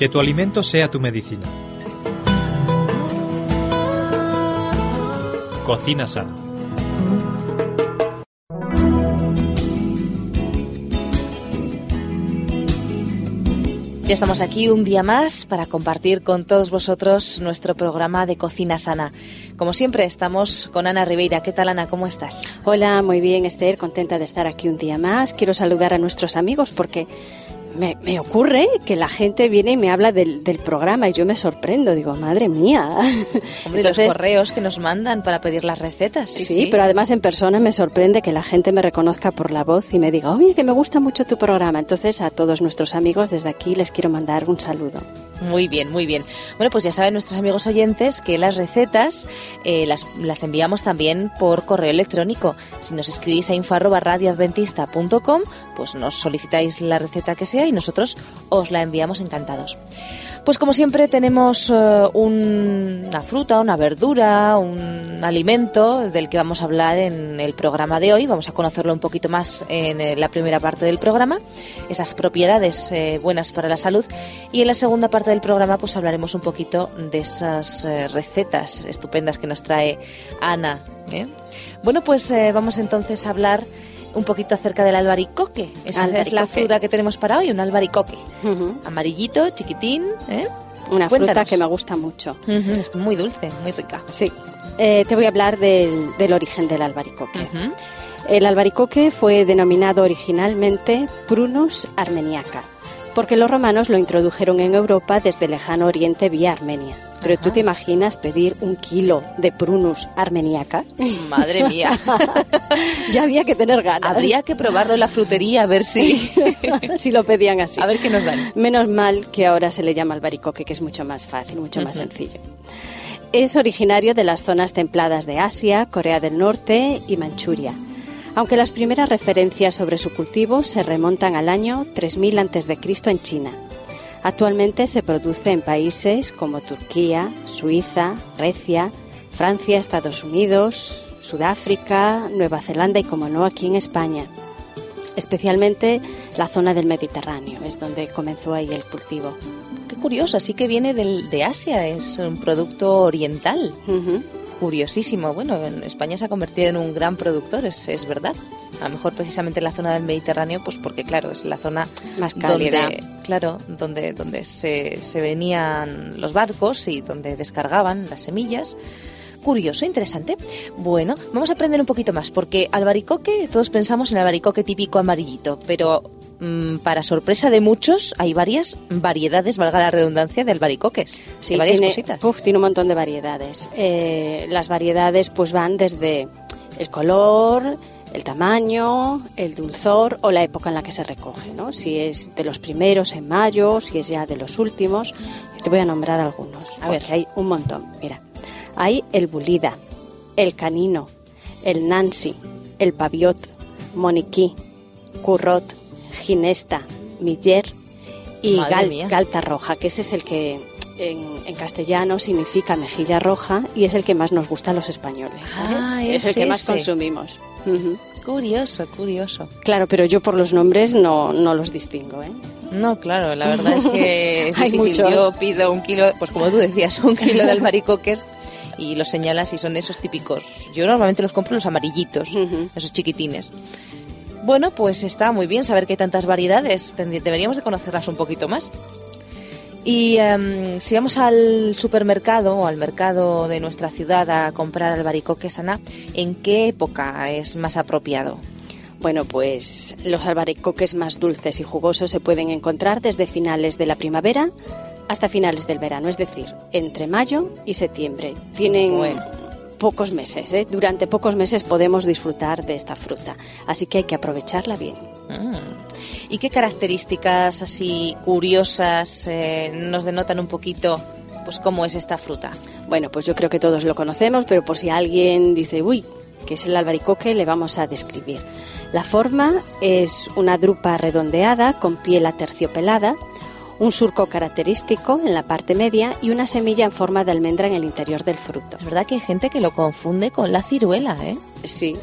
Que tu alimento sea tu medicina. Cocina sana. Ya estamos aquí un día más para compartir con todos vosotros nuestro programa de Cocina Sana. Como siempre, estamos con Ana Ribeira. ¿Qué tal, Ana? ¿Cómo estás? Hola, muy bien, Esther. Contenta de estar aquí un día más. Quiero saludar a nuestros amigos porque me, me, ocurre que la gente viene y me habla del, del, programa y yo me sorprendo, digo, madre mía. Hombre, Entonces, los correos que nos mandan para pedir las recetas. Sí, sí, pero además en persona me sorprende que la gente me reconozca por la voz y me diga, oye, que me gusta mucho tu programa. Entonces a todos nuestros amigos desde aquí les quiero mandar un saludo. Muy bien, muy bien. Bueno, pues ya saben nuestros amigos oyentes que las recetas eh, las, las, enviamos también por correo electrónico. Si nos escribís a info@radioadventista.com, pues nos solicitáis la receta que sea y nosotros os la enviamos encantados. Pues como siempre tenemos un, una fruta, una verdura, un alimento del que vamos a hablar en el programa de hoy. Vamos a conocerlo un poquito más en la primera parte del programa, esas propiedades eh, buenas para la salud. Y en la segunda parte del programa pues hablaremos un poquito de esas eh, recetas estupendas que nos trae Ana. ¿eh? Bueno, pues vamos entonces a hablar un poquito acerca del albaricoque. Esa albaricoque. es la fruta que tenemos para hoy, un albaricoque. Uh -huh. Amarillito, chiquitín. ¿eh? Una Cuéntanos. fruta que me gusta mucho. Uh -huh. Es muy dulce, muy rica. Sí. Eh, te voy a hablar del, del origen del albaricoque. Uh -huh. El albaricoque fue denominado originalmente Prunus armeniaca, porque los romanos lo introdujeron en Europa desde el lejano oriente vía Armenia. Pero tú te imaginas pedir un kilo de prunus armeniaca. Madre mía. ya había que tener ganas. Habría que probarlo en la frutería a ver si, si lo pedían así. A ver qué nos dan. Menos mal que ahora se le llama albaricoque, que es mucho más fácil, mucho uh -huh. más sencillo. Es originario de las zonas templadas de Asia, Corea del Norte y Manchuria. Aunque las primeras referencias sobre su cultivo se remontan al año 3000 a.C. en China. Actualmente se produce en países como Turquía, Suiza, Grecia, Francia, Estados Unidos, Sudáfrica, Nueva Zelanda y, como no, aquí en España. Especialmente la zona del Mediterráneo, es donde comenzó ahí el cultivo. Qué curioso, así que viene del, de Asia, es un producto oriental. Uh -huh. Curiosísimo. Bueno, en España se ha convertido en un gran productor, es, es verdad a lo mejor precisamente en la zona del Mediterráneo, pues porque claro, es la zona más cálida. Donde, claro, donde, donde se, se venían los barcos y donde descargaban las semillas. Curioso, interesante. Bueno, vamos a aprender un poquito más, porque albaricoque, todos pensamos en albaricoque típico amarillito, pero para sorpresa de muchos, hay varias variedades, valga la redundancia, de albaricoques. Sí, de varias tiene, cositas. Uf, tiene un montón de variedades. Eh, las variedades pues van desde el color, el tamaño, el dulzor o la época en la que se recoge, ¿no? Si es de los primeros en mayo, si es ya de los últimos. Te voy a nombrar algunos. A ver, hay un montón. Mira, hay el bulida, el canino, el nancy, el paviot, moniquí, currot, ginesta, miller y gal, galta roja, que ese es el que en, en, castellano significa mejilla roja y es el que más nos gusta a los españoles. ¿eh? Ah, es, el que más consumimos. Uh -huh. Curioso, curioso. Claro, pero yo por los nombres no, no los distingo, ¿eh? No, claro, la verdad es que es Hay difícil. muchos. Yo pido un kilo, pues como tú decías, un kilo de albaricoques y los señalas y son esos típicos. Yo normalmente los compro los amarillitos, Uh -huh. esos chiquitines. Bueno, pues está muy bien saber que hay tantas variedades. Deberíamos de conocerlas un poquito más. Y em, si vamos al supermercado o al mercado de nuestra ciudad a comprar albaricoques, Ana, ¿en qué época es más apropiado? Bueno, pues los albaricoques más dulces y jugosos se pueden encontrar desde finales de la primavera hasta finales del verano, es decir, entre mayo y septiembre. Tienen Bueno. Pocos meses, ¿eh? durante pocos meses podemos disfrutar de esta fruta, así que hay que aprovecharla bien. Mm. ¿Y qué características así curiosas eh, nos denotan un poquito pues cómo es esta fruta? Bueno, pues yo creo que todos lo conocemos, pero por si alguien dice, uy, que es el albaricoque, le vamos a describir. La forma es una drupa redondeada con piel aterciopelada, un surco característico en la parte media y una semilla en forma de almendra en el interior del fruto. Es verdad que hay gente que lo confunde con la ciruela, ¿eh? Sí.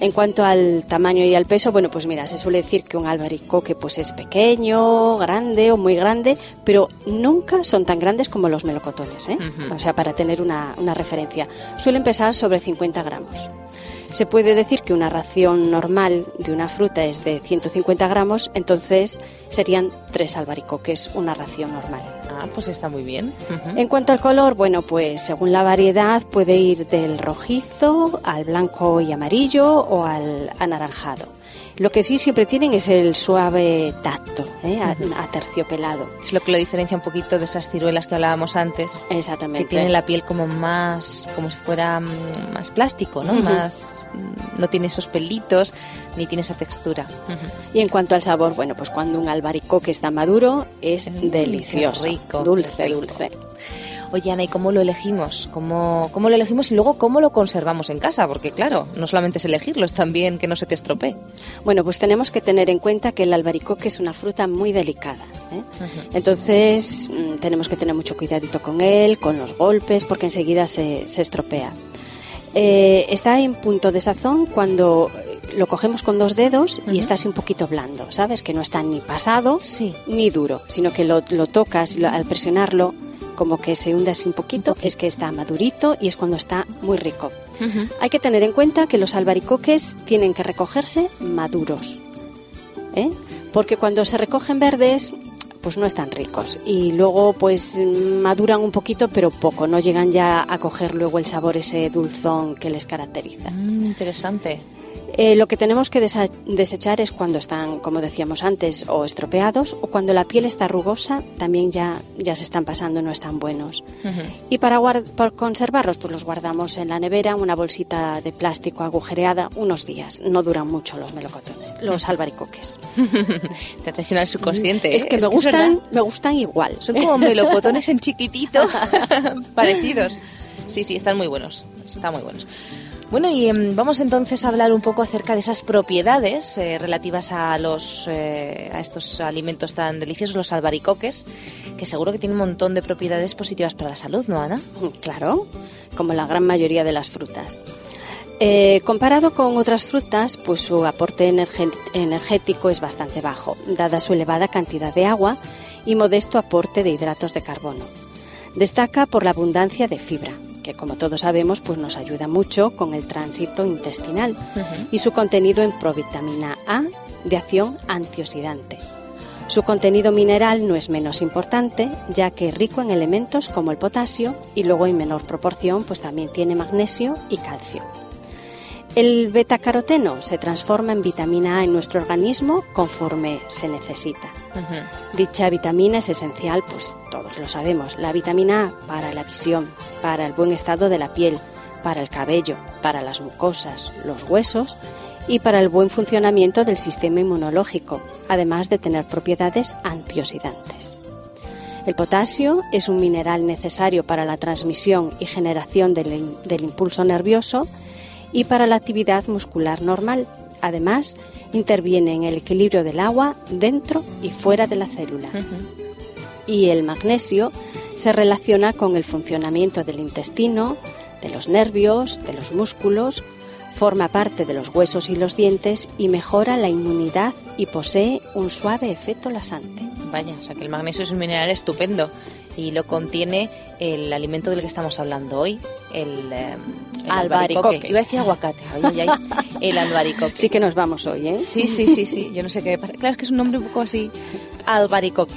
En cuanto al tamaño y al peso, bueno, pues mira, se suele decir que un albaricoque pues es pequeño, grande o muy grande, pero nunca son tan grandes como los melocotones, ¿eh? O sea, para tener una, una referencia. Suelen pesar sobre 50 gramos. Se puede decir que una ración normal de una fruta es de 150 gramos, entonces serían tres albaricoques, una ración normal. Ah, pues está muy bien. En cuanto al color, bueno, pues según la variedad puede ir del rojizo al blanco y amarillo o al anaranjado. Lo que sí siempre tienen es el suave tacto, ¿eh? a- aterciopelado. Es lo que lo diferencia un poquito de esas ciruelas que hablábamos antes. Exactamente. Que tienen la piel como más, como si fuera mm, más plástico, ¿no? Más, mm, no tiene esos pelitos ni tiene esa textura. Y en cuanto al sabor, bueno, pues cuando un albaricoque está maduro es delicioso, rico, dulce, rico. dulce. Oye, Ana, ¿y cómo lo elegimos? ¿Cómo, ¿Cómo lo elegimos y luego cómo lo conservamos en casa? Porque claro, no solamente es elegirlo, es también que no se te estropee. Bueno, pues tenemos que tener en cuenta que el albaricoque es una fruta muy delicada. ¿eh? Entonces mm, tenemos que tener mucho cuidadito con él, con los golpes, porque enseguida se, se estropea. Eh, está en punto de sazón cuando lo cogemos con dos dedos y está así un poquito blando, ¿sabes? Que no está ni pasado Sí. ni duro, sino que lo, lo tocas lo- al presionarlo como que se hunde así un poquito, es que está madurito y es cuando está muy rico. Hay que tener en cuenta que los albaricoques tienen que recogerse maduros, ¿eh? porque cuando se recogen verdes, pues no están ricos y luego pues maduran un poquito pero poco, no llegan ya a coger luego el sabor ese dulzón que les caracteriza. Mm, interesante. Eh, lo que tenemos que desechar es cuando están, como decíamos antes, o estropeados o cuando la piel está rugosa, también ya, ya se están pasando, no están buenos. Y para, para conservarlos, pues los guardamos en la nevera, una bolsita de plástico agujereada, unos días. No duran mucho los melocotones, los albaricoques. Te traiciona el subconsciente. es ¿eh? que me es gustan, me gustan igual. Son como melocotones en chiquitito, parecidos. Sí, sí, están muy buenos. Están muy buenos. Bueno, y em, vamos entonces a hablar un poco acerca de esas propiedades eh, relativas a los eh, a estos alimentos tan deliciosos, los albaricoques, que seguro que tienen un montón de propiedades positivas para la salud, ¿no, Ana? Claro, como la gran mayoría de las frutas. Eh, comparado con otras frutas, pues su aporte energético es bastante bajo, dada su elevada cantidad de agua y modesto aporte de hidratos de carbono. Destaca por la abundancia de fibra, que como todos sabemos pues nos ayuda mucho con el tránsito intestinal, y su contenido en provitamina A de acción antioxidante. Su contenido mineral no es menos importante, ya que es rico en elementos como el potasio y luego en menor proporción pues también tiene magnesio y calcio. El betacaroteno se transforma en vitamina A en nuestro organismo conforme se necesita. Dicha vitamina es esencial, pues todos lo sabemos, la vitamina A para la visión, para el buen estado de la piel, para el cabello, para las mucosas, los huesos y para el buen funcionamiento del sistema inmunológico, además de tener propiedades antioxidantes. El potasio es un mineral necesario para la transmisión y generación del, del impulso nervioso y para la actividad muscular normal. Además, interviene en el equilibrio del agua dentro y fuera de la célula. Y el magnesio se relaciona con el funcionamiento del intestino, de los nervios, de los músculos, forma parte de los huesos y los dientes y mejora la inmunidad y posee un suave efecto lasante. Vaya, o sea que el magnesio es un mineral estupendo y lo contiene el alimento del que estamos hablando hoy, el, eh, el Albaricoque. Iba a decir aguacate, el albaricoque. Sí que nos vamos hoy, ¿eh? Sí, sí, sí, sí, yo no sé qué pasa. Claro, es que es un nombre un poco así, albaricoque.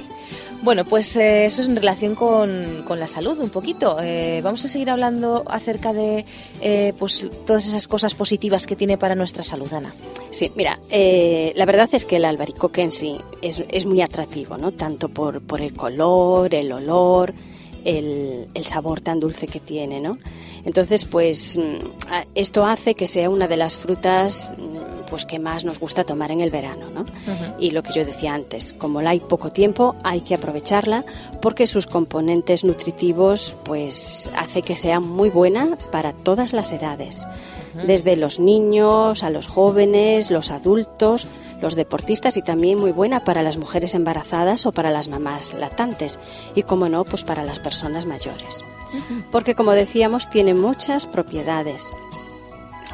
Bueno, pues eh, eso es en relación con, con la salud un poquito. Eh, vamos a seguir hablando acerca de eh, pues todas esas cosas positivas que tiene para nuestra salud, Ana. Sí, mira, eh, la verdad es que el albaricoque en sí es, es muy atractivo, ¿no? Tanto por, por el color, el olor, el, el sabor tan dulce que tiene, ¿no? Entonces, pues mm, esto hace que sea una de las frutas mm, pues que más nos gusta tomar en el verano, ¿no? Y lo que yo decía antes, como la hay poco tiempo, hay que aprovecharla porque sus componentes nutritivos pues hace que sea muy buena para todas las edades, desde los niños a los jóvenes, los adultos, los deportistas y también muy buena para las mujeres embarazadas o para las mamás lactantes y como no, pues para las personas mayores. Porque como decíamos, tiene muchas propiedades.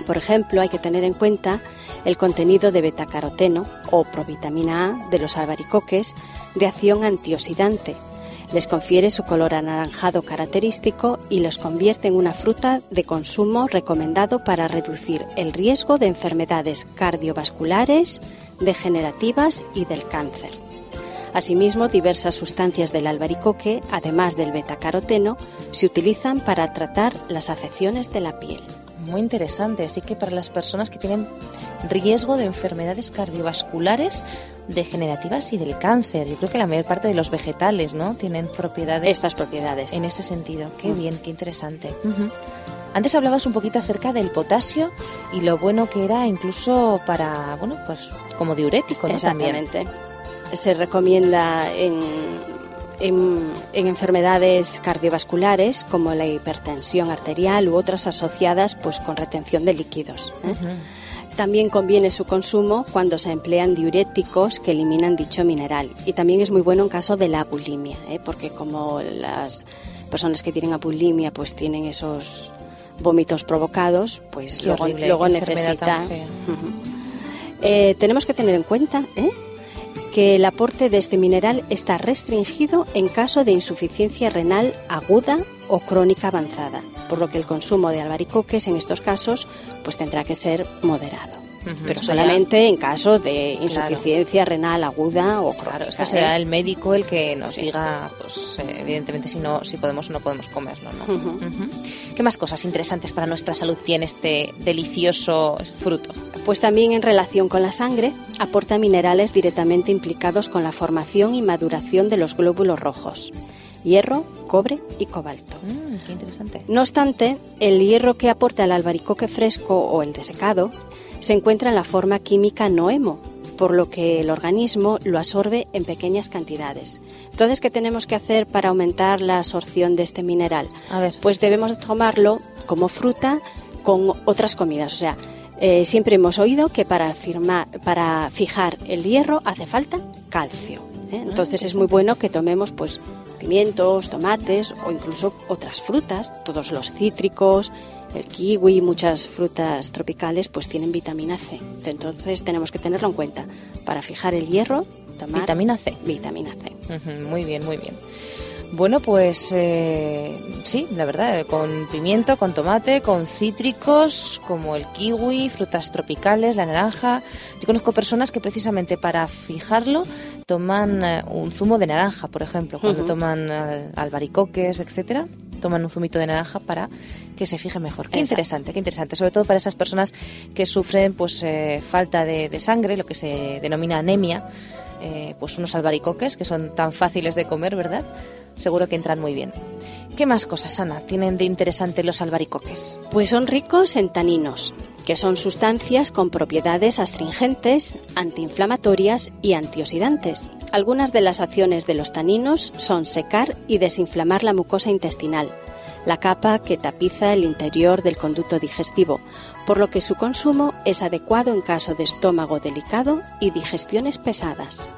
Por ejemplo, hay que tener en cuenta el contenido de betacaroteno o provitamina A de los albaricoques de acción antioxidante. Les confiere su color anaranjado característico y los convierte en una fruta de consumo recomendado para reducir el riesgo de enfermedades cardiovasculares, degenerativas y del cáncer. Asimismo, diversas sustancias del albaricoque, además del betacaroteno, se utilizan para tratar las afecciones de la piel. Muy interesante, así que para las personas que tienen riesgo de enfermedades cardiovasculares, degenerativas y del cáncer. Yo creo que la mayor parte de los vegetales, ¿no? Tienen propiedades. Estas propiedades. En ese sentido. Qué mm. bien, qué interesante. Antes hablabas un poquito acerca del potasio y lo bueno que era incluso para, bueno, pues como diurético, ¿no? Exactamente. Se recomienda en, en, enfermedades cardiovasculares como la hipertensión arterial u otras asociadas pues con retención de líquidos. ¿eh? También conviene su consumo cuando se emplean diuréticos que eliminan dicho mineral. Y también es muy bueno en caso de la bulimia, ¿eh? porque como las personas que tienen abulimia pues tienen esos vómitos provocados, pues luego, luego necesita... Eh, tenemos que tener en cuenta ¿eh? Que el aporte de este mineral está restringido en caso de insuficiencia renal aguda o crónica avanzada, por lo que el consumo de albaricoques en estos casos pues tendrá que ser moderado. pero solamente en caso de insuficiencia renal aguda o crónica. Claro, esto será el médico el que nos diga, pues eh, evidentemente si no, si podemos o no podemos comerlo, ¿no? ¿Qué más cosas interesantes para nuestra salud tiene este delicioso fruto? Pues también en relación con la sangre, aporta minerales directamente implicados con la formación y maduración de los glóbulos rojos hierro, cobre y cobalto. Mm, qué interesante. No obstante, el hierro que aporta el albaricoque fresco o el desecado se encuentra en la forma química noemo, por lo que el organismo lo absorbe en pequeñas cantidades. Entonces, ¿qué tenemos que hacer para aumentar la absorción de este mineral? A ver. Pues debemos tomarlo como fruta con otras comidas. O sea, eh, siempre hemos oído que para, para fijar el hierro hace falta calcio. ¿eh? Entonces es muy bueno que tomemos pues pimientos, tomates o incluso otras frutas, todos los cítricos, el kiwi, muchas frutas tropicales pues tienen vitamina C. Entonces tenemos que tenerlo en cuenta para fijar el hierro, tomar vitamina C. Vitamina C. muy bien, muy bien. Bueno, pues eh, sí, la verdad, con pimiento, con tomate, con cítricos como el kiwi, frutas tropicales, la naranja. Yo conozco personas que precisamente para fijarlo toman eh, un zumo de naranja, por ejemplo, cuando toman eh, albaricoques, etcétera, toman un zumito de naranja para que se fije mejor. Qué interesante, qué interesante, sobre todo para esas personas que sufren pues falta de, de, sangre, lo que se denomina anemia, pues unos albaricoques que son tan fáciles de comer, ¿verdad? seguro que entran muy bien. ¿Qué más cosas, Ana, tienen de interesante los albaricoques? Pues son ricos en taninos, que son sustancias con propiedades astringentes, antiinflamatorias y antioxidantes. Algunas de las acciones de los taninos son secar y desinflamar la mucosa intestinal, la capa que tapiza el interior del conducto digestivo, por lo que su consumo es adecuado en caso de estómago delicado y digestiones pesadas.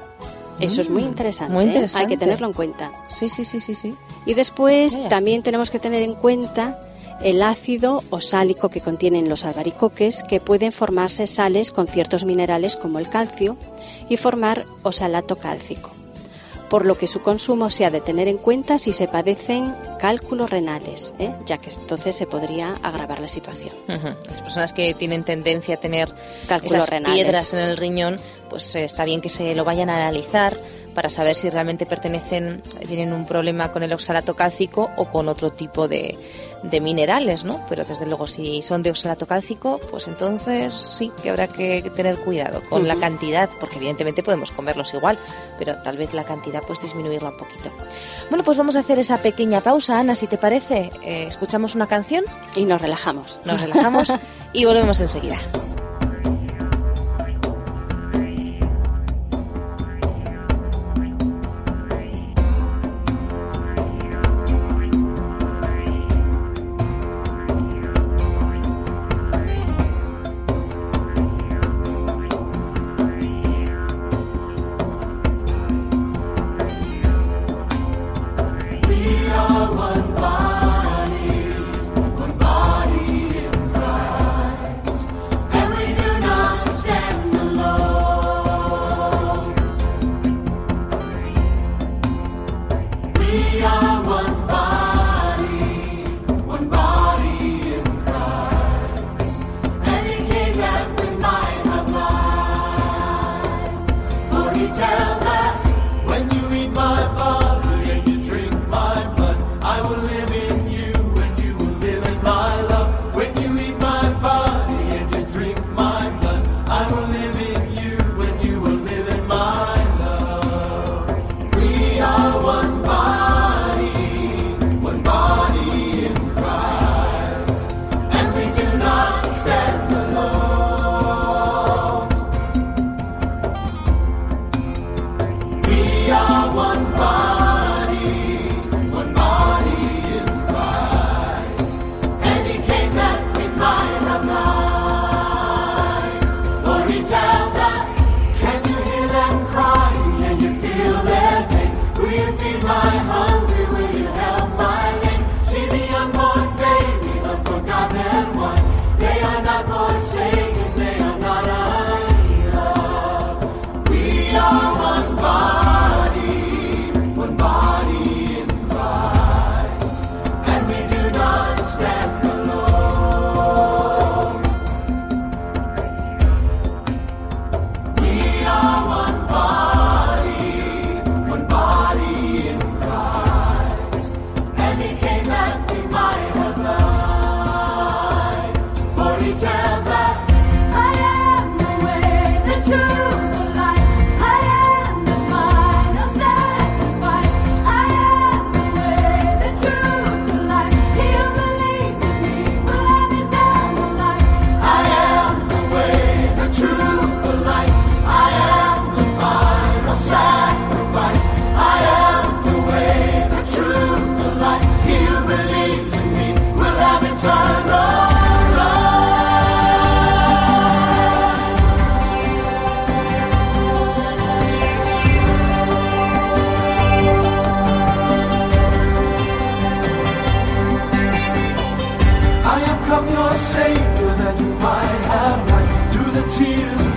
Eso es muy mm, interesante, muy interesante. ¿eh? hay que tenerlo en cuenta. Sí, sí, sí, sí, sí. Y después también tenemos que tener en cuenta el ácido osálico que contienen los albaricoques, que pueden formarse sales con ciertos minerales como el calcio y formar osalato cálcico, por lo que su consumo se ha de tener en cuenta si se padecen cálculos renales, ¿eh? ya que entonces se podría agravar la situación. Las personas que tienen tendencia a tener cálculos renales. piedras en el riñón pues eh, está bien que se lo vayan a analizar para saber si realmente pertenecen, tienen un problema con el oxalato cálcico o con otro tipo de, de minerales, ¿no? Pero desde luego si son de oxalato cálcico, pues entonces sí que habrá que tener cuidado con la cantidad, porque evidentemente podemos comerlos igual, pero tal vez la cantidad pues disminuirla un poquito. Bueno, pues vamos a hacer esa pequeña pausa, Ana, si te parece. Eh, escuchamos una canción y nos relajamos. Nos relajamos y volvemos enseguida.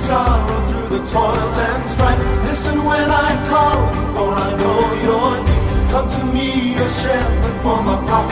sorrow through the toils and strife. Listen when I call, for I know your need. Come to me, your shepherd, for my flock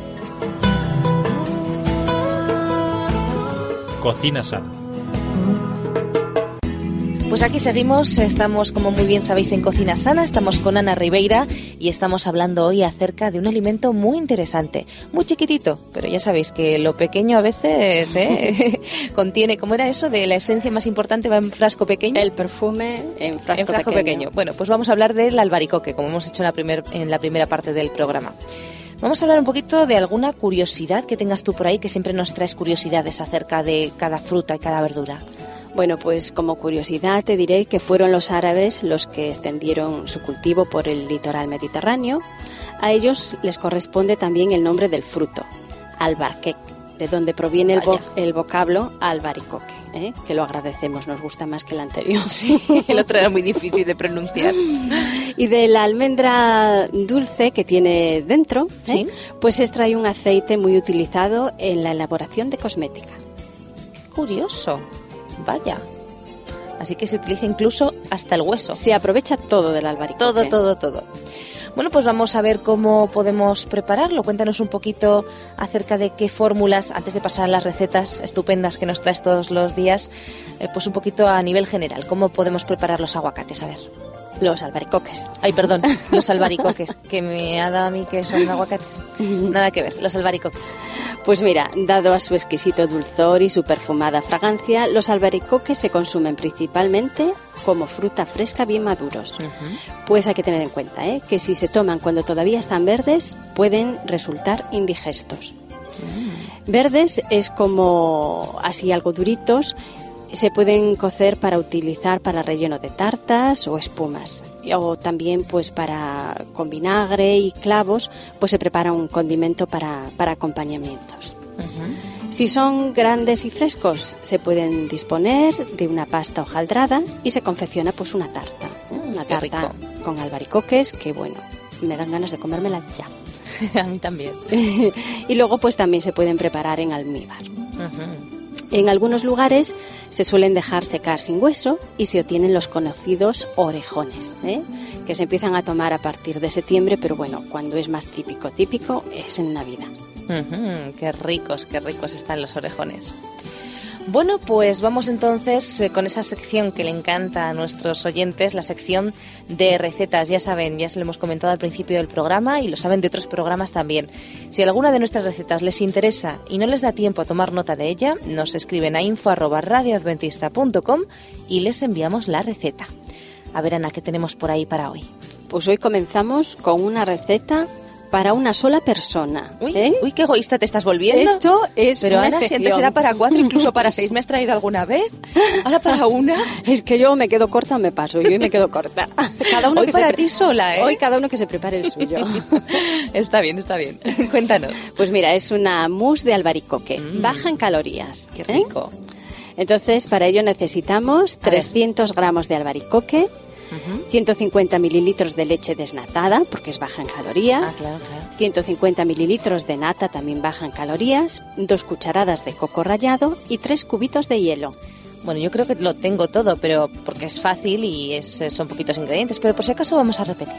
Cocina sana. Pues aquí seguimos, estamos como muy bien sabéis en Cocina Sana, estamos con Ana Ribeira y estamos hablando hoy acerca de un alimento muy interesante, muy chiquitito, pero ya sabéis que lo pequeño a veces ¿eh? contiene, ¿cómo era eso? De la esencia más importante va en frasco pequeño. El perfume en frasco, en frasco pequeño. pequeño. Bueno, pues vamos a hablar del albaricoque, como hemos hecho en la, primer, en la primera parte del programa. Vamos a hablar un poquito de alguna curiosidad que tengas tú por ahí, que siempre nos traes curiosidades acerca de cada fruta y cada verdura. Bueno, pues como curiosidad te diré que fueron los árabes los que extendieron su cultivo por el litoral mediterráneo. A ellos les corresponde también el nombre del fruto, albarquec, de donde proviene el, vo- el vocablo albaricoque, ¿eh? que lo agradecemos, nos gusta más que el anterior. Sí, el otro era muy difícil de pronunciar. Y de la almendra dulce que tiene dentro, ¿eh? Sí. pues extrae un aceite muy utilizado en la elaboración de cosmética. Curioso. Vaya. Así que se utiliza incluso hasta el hueso. Se aprovecha todo del albaricoque. Todo, todo, todo. Bueno, pues vamos a ver cómo podemos prepararlo. Cuéntanos un poquito acerca de qué fórmulas, antes de pasar a las recetas estupendas que nos traes todos los días, eh, pues un poquito a nivel general, cómo podemos preparar los aguacates. A ver. Los albaricoques. Ay, perdón, los albaricoques, que me ha dado a mí que son aguacates. Nada que ver, los albaricoques. Pues mira, dado a su exquisito dulzor y su perfumada fragancia, los albaricoques se consumen principalmente como fruta fresca bien maduros. Pues hay que tener en cuenta ¿eh? que si se toman cuando todavía están verdes, pueden resultar indigestos. Verdes es como así algo duritos, se pueden cocer para utilizar para relleno de tartas o espumas. O también pues para con vinagre y clavos pues se prepara un condimento para, para acompañamientos. Si son grandes y frescos, se pueden disponer de una pasta hojaldrada y se confecciona pues una tarta. ¿eh? Una qué tarta rico. con albaricoques que, bueno, me dan ganas de comérmela ya. A mí también. y luego pues también se pueden preparar en almíbar. En algunos lugares se suelen dejar secar sin hueso y se obtienen los conocidos orejones, ¿eh? que se empiezan a tomar a partir de septiembre, pero bueno, cuando es más típico, típico es en Navidad. Qué ricos, qué ricos están los orejones. Bueno, pues vamos entonces eh, con esa sección que le encanta a nuestros oyentes, la sección de recetas. Ya saben, ya se lo hemos comentado al principio del programa y lo saben de otros programas también. Si alguna de nuestras recetas les interesa y no les da tiempo a tomar nota de ella, nos escriben a info@radioadventista.com y les enviamos la receta. A ver, Ana, ¿qué tenemos por ahí para hoy? Pues hoy comenzamos con una receta para una sola persona. Uy, ¿eh? uy, qué egoísta te estás volviendo. Esto es Pero una Ana, si antes excepción. era para cuatro, incluso para seis, ¿me has traído alguna vez? Ahora para una. Es que yo me quedo corta, me paso. Yo hoy me quedo corta. Cada uno Hoy que para se ti sola, ¿eh? Hoy cada uno que se prepare el suyo. está bien, está bien. Cuéntanos. Pues mira, es una mousse de albaricoque, Mm. baja en calorías. Qué ¿eh? rico. Entonces, para ello necesitamos A ver. 300 gramos de albaricoque, Ujú. 150 mililitros de leche desnatada, porque es baja en Ah, calorías, claro, claro. 150 mililitros de nata, también baja en calorías, dos cucharadas de coco rallado y tres cubitos de hielo. Bueno, yo creo que lo tengo todo, pero porque es fácil y es, son poquitos ingredientes, pero por si acaso vamos a repetir.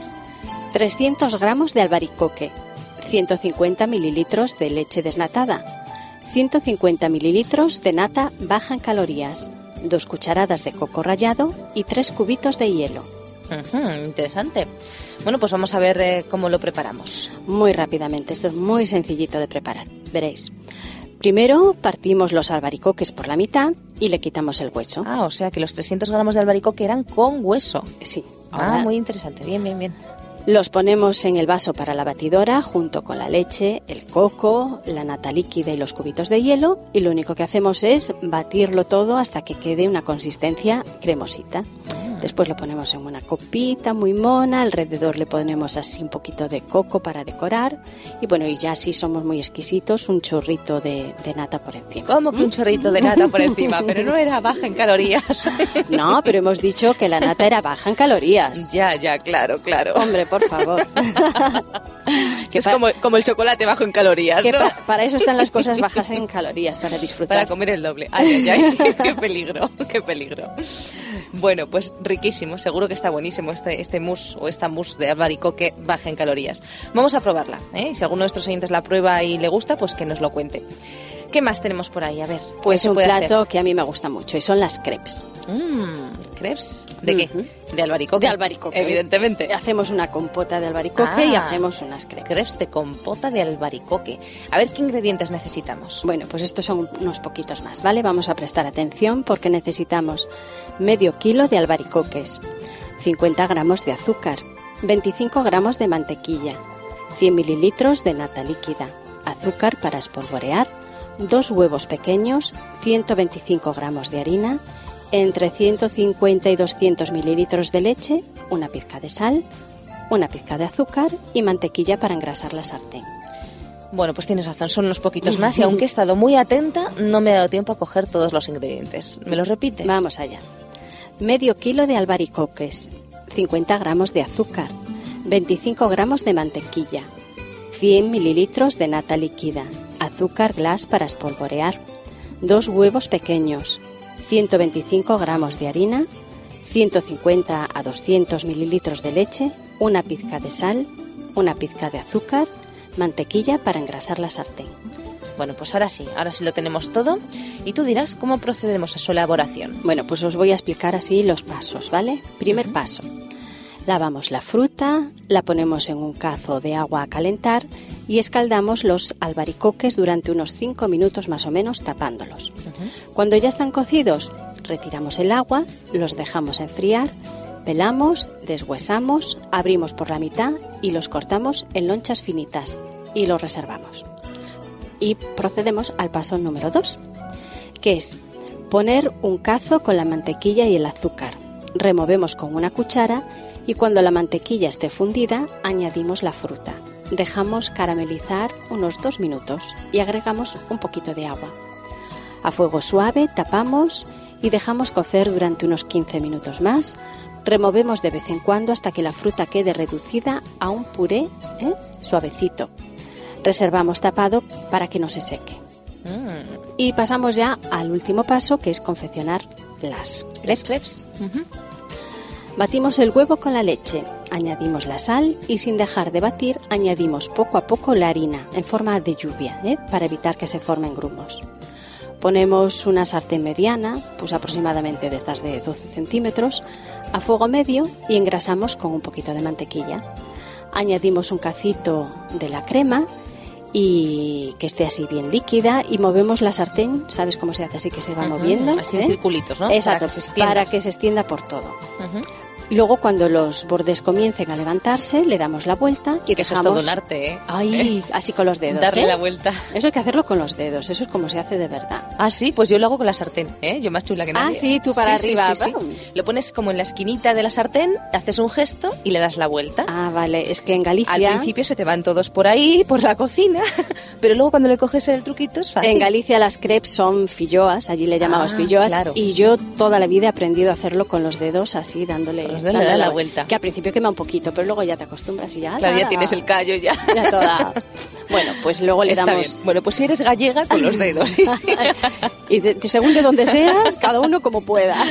300 gramos de albaricoque, 150 mililitros de leche desnatada, 150 mililitros de nata baja en calorías, dos cucharadas de coco rallado y tres cubitos de hielo. Interesante. Bueno, pues vamos a ver eh, cómo lo preparamos. Muy rápidamente, esto es muy sencillito de preparar, veréis. Primero partimos los albaricoques por la mitad y le quitamos el hueso. Ah, o sea que los 300 gramos de albaricoque eran con hueso. Sí, Ah, ahora muy interesante. Bien, bien, bien. Los ponemos en el vaso para la batidora junto con la leche, el coco, la nata líquida y los cubitos de hielo y lo único que hacemos es batirlo todo hasta que quede una consistencia cremosita. Después lo ponemos en una copita muy mona, alrededor le ponemos así un poquito de coco para decorar y bueno, y ya si somos muy exquisitos, un chorrito de, de nata por encima. Como que un chorrito de nata por encima, pero no era baja en calorías. No, pero hemos dicho que la nata era baja en calorías. ya, ya, claro, claro. Hombre, por favor. Que es como, como el chocolate bajo en calorías, que ¿no? pa- para eso están las cosas bajas en calorías, para disfrutar. Para comer el doble. Ay, ay, ay, qué peligro, qué peligro. Bueno, pues riquísimo, seguro que está buenísimo este, este mousse o esta mousse de albaricoque baja en calorías. Vamos a probarla, ¿eh? Si alguno de nuestros oyentes la prueba y le gusta, pues que nos lo cuente. ¿Qué más tenemos por ahí? A ver, ¿qué Pues un plato que a mí me gusta mucho y son las crepes. Mm, ¿Crepes? ¿De qué? De albaricoque. De albaricoque. Evidentemente. Hacemos una compota de albaricoque y Ah. hacemos unas crepes. Crepes de compota de albaricoque. A ver qué ingredientes necesitamos. Bueno, pues estos son unos poquitos más, ¿vale? Vamos a prestar atención porque necesitamos medio kilo de albaricoques, 50 gramos de azúcar, 25 gramos de mantequilla, 100 mililitros de nata líquida, azúcar para espolvorear, dos huevos pequeños, 125 gramos de harina, entre 150 y 200 mililitros de leche, una pizca de sal, una pizca de azúcar y mantequilla para engrasar la sartén. Bueno, pues tienes razón, son unos poquitos más y aunque he estado muy atenta, no me ha dado tiempo a coger todos los ingredientes. ¿Me los repites? Vamos allá. Medio kilo de albaricoques, 50 gramos de azúcar, 25 gramos de mantequilla, 100 mililitros de nata líquida, azúcar glass para espolvorear, dos huevos pequeños, 125 gramos de harina, 150 a 200 mililitros de leche, una pizca de sal, una pizca de azúcar, mantequilla para engrasar la sartén. Bueno, pues ahora sí, ahora sí lo tenemos todo. Y tú dirás cómo procedemos a su elaboración. Bueno, pues os voy a explicar así los pasos, ¿vale? Primer paso. Lavamos la fruta, la ponemos en un cazo de agua a calentar y escaldamos los albaricoques durante unos 5 minutos más o menos tapándolos. Cuando ya están cocidos, retiramos el agua, los dejamos enfriar, pelamos, deshuesamos, abrimos por la mitad y los cortamos en lonchas finitas y los reservamos. Y procedemos al paso número 2, que es poner un cazo con la mantequilla y el azúcar. Removemos con una cuchara y cuando la mantequilla esté fundida añadimos la fruta. Dejamos caramelizar unos dos minutos y agregamos un poquito de agua. A fuego suave tapamos y dejamos cocer durante unos 15 minutos más Removemos de vez en cuando hasta que la fruta quede reducida a un puré ¿eh? suavecito. Reservamos tapado para que no se seque. Mm. Y pasamos ya al último paso, que es confeccionar las ¿Les crepes. Batimos el huevo con la leche, añadimos la sal y sin dejar de batir añadimos poco a poco la harina en forma de lluvia ¿eh? para evitar que se formen grumos. Ponemos una sartén mediana, pues aproximadamente de estas de 12 centímetros, a fuego medio y engrasamos con un poquito de mantequilla. Añadimos un cacito de la crema y que esté así bien líquida y movemos la sartén, ¿sabes cómo se hace así que se va moviendo? así en ¿eh? circulitos, ¿no? Exacto, Para que se extienda. para que se extienda por todo. Luego cuando los bordes comiencen a levantarse, le damos la vuelta y Que eso es dejamos... todo un arte, ¿eh? Ay, así con los dedos. Darle ¿eh? la vuelta. Eso hay que hacerlo con los dedos, eso es como se hace de verdad. Ah, sí, pues yo lo hago con la sartén, ¿eh? Yo más chula que Ah, nadie. sí, tú para Sí, arriba, sí, sí. Lo pones como en la esquinita de la sartén, haces un gesto y le das la vuelta. Ah, vale, es que en Galicia... Al principio se te van todos por ahí, por la cocina, pero luego cuando le coges el truquito es fácil. En Galicia las crepes son filloas, allí le llamamos Ah, filloas, claro. y yo toda la vida he aprendido a hacerlo con los dedos así, dándole, La vuelta. Que al principio quema un poquito, pero luego ya te acostumbras y ya... Claro, ya tienes el callo ya. ya toda... Bueno, pues luego le Está damos... bien. Bueno, pues si eres gallega, con los dedos. sí, sí. y de- según de donde seas, cada uno como pueda.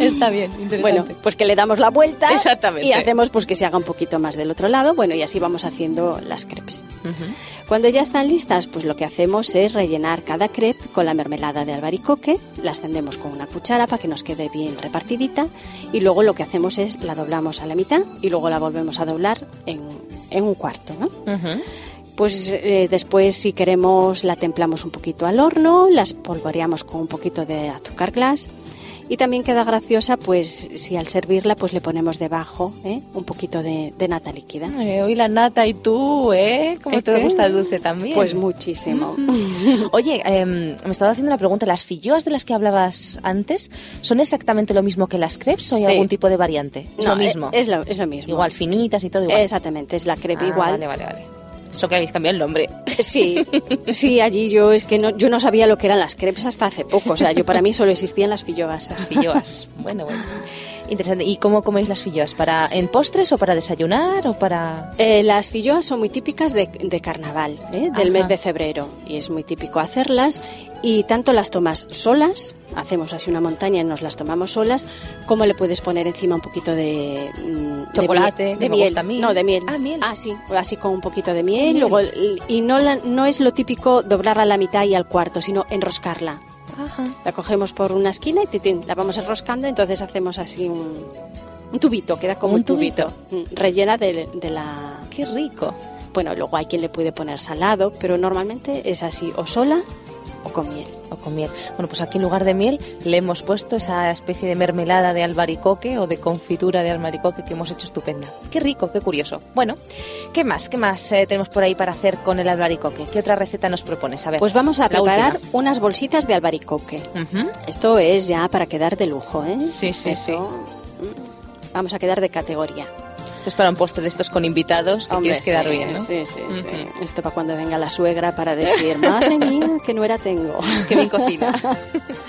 Está bien, interesante. Bueno, pues que le damos la vuelta Exactamente. y hacemos pues que se haga un poquito más del otro lado, bueno, y así vamos haciendo las crepes. Cuando ya están listas, pues lo que hacemos es rellenar cada crepe con la mermelada de albaricoque, la extendemos con una cuchara para que nos quede bien repartidita y luego lo que hacemos es la doblamos a la mitad y luego la volvemos a doblar en, en un cuarto, ¿no? Ujú. Pues eh, después, si queremos, la templamos un poquito al horno, las polvoreamos con un poquito de azúcar glass y también queda graciosa, pues si al servirla, pues le ponemos debajo ¿eh? un poquito de, de nata líquida. Eh, hoy la nata y tú, ¿eh? ¿Cómo ¿Es te que? gusta el dulce también? Pues muchísimo. Oye, em, me estaba haciendo una pregunta. ¿Las filloas de las que hablabas antes son exactamente lo mismo que las crepes o hay Sí. algún tipo de variante? Es No, lo mismo. Es, lo, es lo mismo. Igual, finitas y todo igual. Exactamente, es la crepe Ah, igual. Vale, vale, vale. Eso que habéis cambiado el nombre. Sí, sí, allí yo es que no, yo no sabía lo que eran las crepes hasta hace poco. O sea, yo para mí solo existían las filloas. Filloas. bueno, bueno. Interesante. ¿Y cómo coméis las filloas? ¿Para en postres o para desayunar o para...? Eh, las filloas son muy típicas de, de carnaval, ¿eh? del mes de febrero, y es muy típico hacerlas. Y tanto las tomas solas, hacemos así una montaña y nos las tomamos solas, como le puedes poner encima un poquito de mm, Chocolate, de, me miel. gusta a mí. No, de miel. Ah, miel. Ah, sí, así con un poquito de miel. Miel. Luego, y no, la- no es lo típico doblarla a la mitad y al cuarto, sino enroscarla. Ajá. La cogemos por una esquina y titín, la vamos enroscando, entonces hacemos así un, un tubito, queda como Un un, tubito, mm, rellena de, de la... Qué rico. Bueno, luego hay quien le puede poner salado, pero normalmente es así, o sola o con miel. O con miel. Bueno, pues aquí en lugar de miel le hemos puesto esa especie de mermelada de albaricoque o de confitura de albaricoque que hemos hecho estupenda. Qué rico, qué curioso. Bueno, ¿qué más? ¿Qué más eh, tenemos por ahí para hacer con el albaricoque? ¿Qué otra receta nos propones? A ver. Pues vamos a preparar última. unas bolsitas de albaricoque. Esto es ya para quedar de lujo, ¿eh? Sí, sí, Esto, sí. mm, Vamos a quedar de categoría. Esto es para un postre de estos con invitados que Hombre, quieres quedar sí, bien, ¿no? Sí, sí, sí. Esto para cuando venga la suegra para decir, madre mía, que no era tengo. Que bien cocina.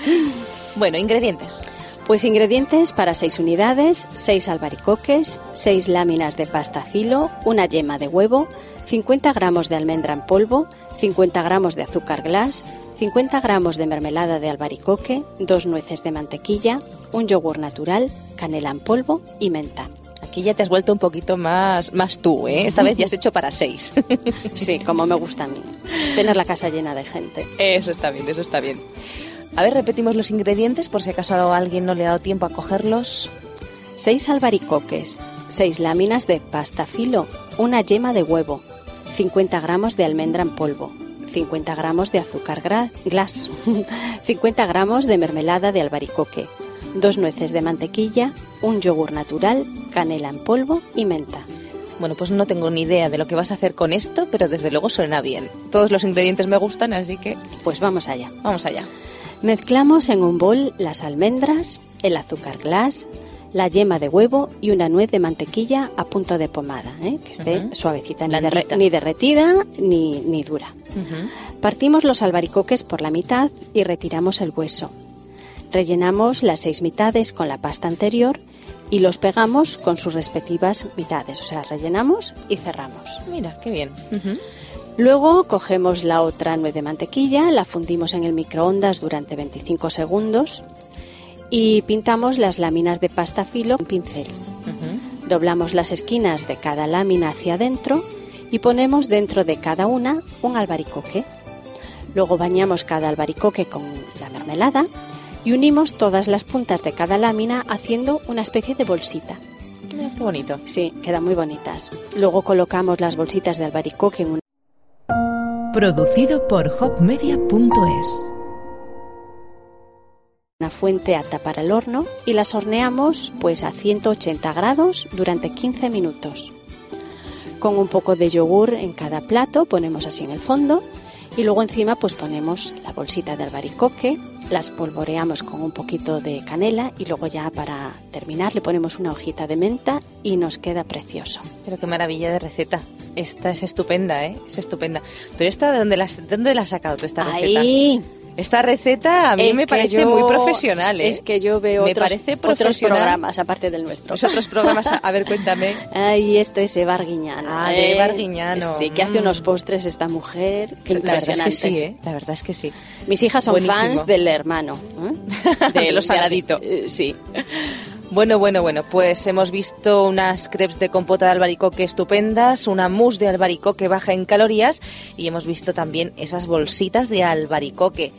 bueno, ingredientes. Pues ingredientes para 6 unidades, 6 albaricoques, 6 láminas de pasta filo, una yema de huevo, 50 gramos de almendra en polvo, 50 gramos de azúcar glass, 50 gramos de mermelada de albaricoque, 2 nueces de mantequilla, un yogur natural, canela en polvo y menta. Aquí ya te has vuelto un poquito más, más tú, ¿eh? Esta vez ya has hecho para seis. Sí, como me gusta a mí. Tener la casa llena de gente. Eso está bien, eso está bien. A ver, repetimos los ingredientes por si acaso a alguien no le ha dado tiempo a cogerlos. 6 albaricoques, 6 láminas de pasta filo, una yema de huevo, 50 gramos de almendra en polvo, 50 gramos de azúcar glass, 50 gramos de mermelada de albaricoque, dos nueces de mantequilla, un yogur natural, canela en polvo y menta. Bueno, pues no tengo ni idea de lo que vas a hacer con esto, pero desde luego suena bien. Todos los ingredientes me gustan, así que Pues vamos allá. vamos allá. Mezclamos en un bol las almendras, el azúcar glass, la yema de huevo y una nuez de mantequilla a punto de pomada, ¿eh? que esté suavecita, ni, derre- ni derretida ni, ni dura. Partimos los albaricoques por la mitad y retiramos el hueso. Rellenamos las seis mitades con la pasta anterior y los pegamos con sus respectivas mitades, o sea, rellenamos y cerramos. Mira, qué bien. Luego cogemos la otra nuez de mantequilla, la fundimos en el microondas durante 25 segundos y pintamos las láminas de pasta filo con pincel. Doblamos las esquinas de cada lámina hacia adentro y ponemos dentro de cada una un albaricoque. Luego bañamos cada albaricoque con la mermelada y unimos todas las puntas de cada lámina haciendo una especie de bolsita. Qué bonito. Sí, quedan muy bonitas. Luego colocamos las bolsitas de albaricoque en una Producido por hopmedia.es. una fuente apta para el horno y las horneamos pues a 180 grados durante 15 minutos. Con un poco de yogur en cada plato ponemos así en el fondo y luego encima pues ponemos la bolsita de albaricoque, las polvoreamos con un poquito de canela y luego ya para terminar le ponemos una hojita de menta y nos queda precioso. Pero qué maravilla de receta. Esta es estupenda, ¿eh? Es estupenda. Pero esta, ¿de dónde la, dónde la has sacado tú esta receta? ¡Ay! Esta receta a mí Es me parece yo- muy profesional, ¿eh? Es que yo veo Me otros, parece otros profesional. programas aparte del nuestro. Los otros programas, a, a ver, cuéntame. Ay, esto es Eva Arguiñano. Ah, de ¿eh? Eva Arguiñano. Sí, que hace Mm. unos postres esta mujer. La verdad es que sí. ¿eh? La verdad es que sí. Mis hijas son Buenísimo. fans del hermano. ¿eh? De lo saladito. eh, sí. Bueno, bueno, bueno, pues hemos visto unas crepes de compota de albaricoque estupendas, una mousse de albaricoque baja en calorías y hemos visto también esas bolsitas de albaricoque.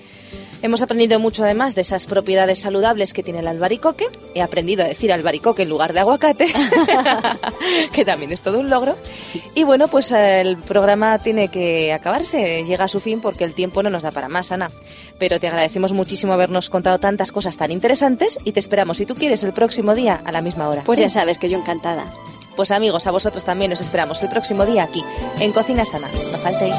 Hemos aprendido mucho además de esas propiedades saludables que tiene el albaricoque. He aprendido a decir albaricoque en lugar de aguacate, que también es todo un logro. Y bueno, pues eh, el programa tiene que acabarse, llega a su fin porque el tiempo no nos da para más, Ana. Pero te agradecemos muchísimo habernos contado tantas cosas tan interesantes y te esperamos, si tú quieres, el próximo día a la misma hora. Pues ¿Sí? ya sabes que yo encantada. Pues amigos, a vosotros también os esperamos el próximo día aquí, en Cocina Sana. No faltéis.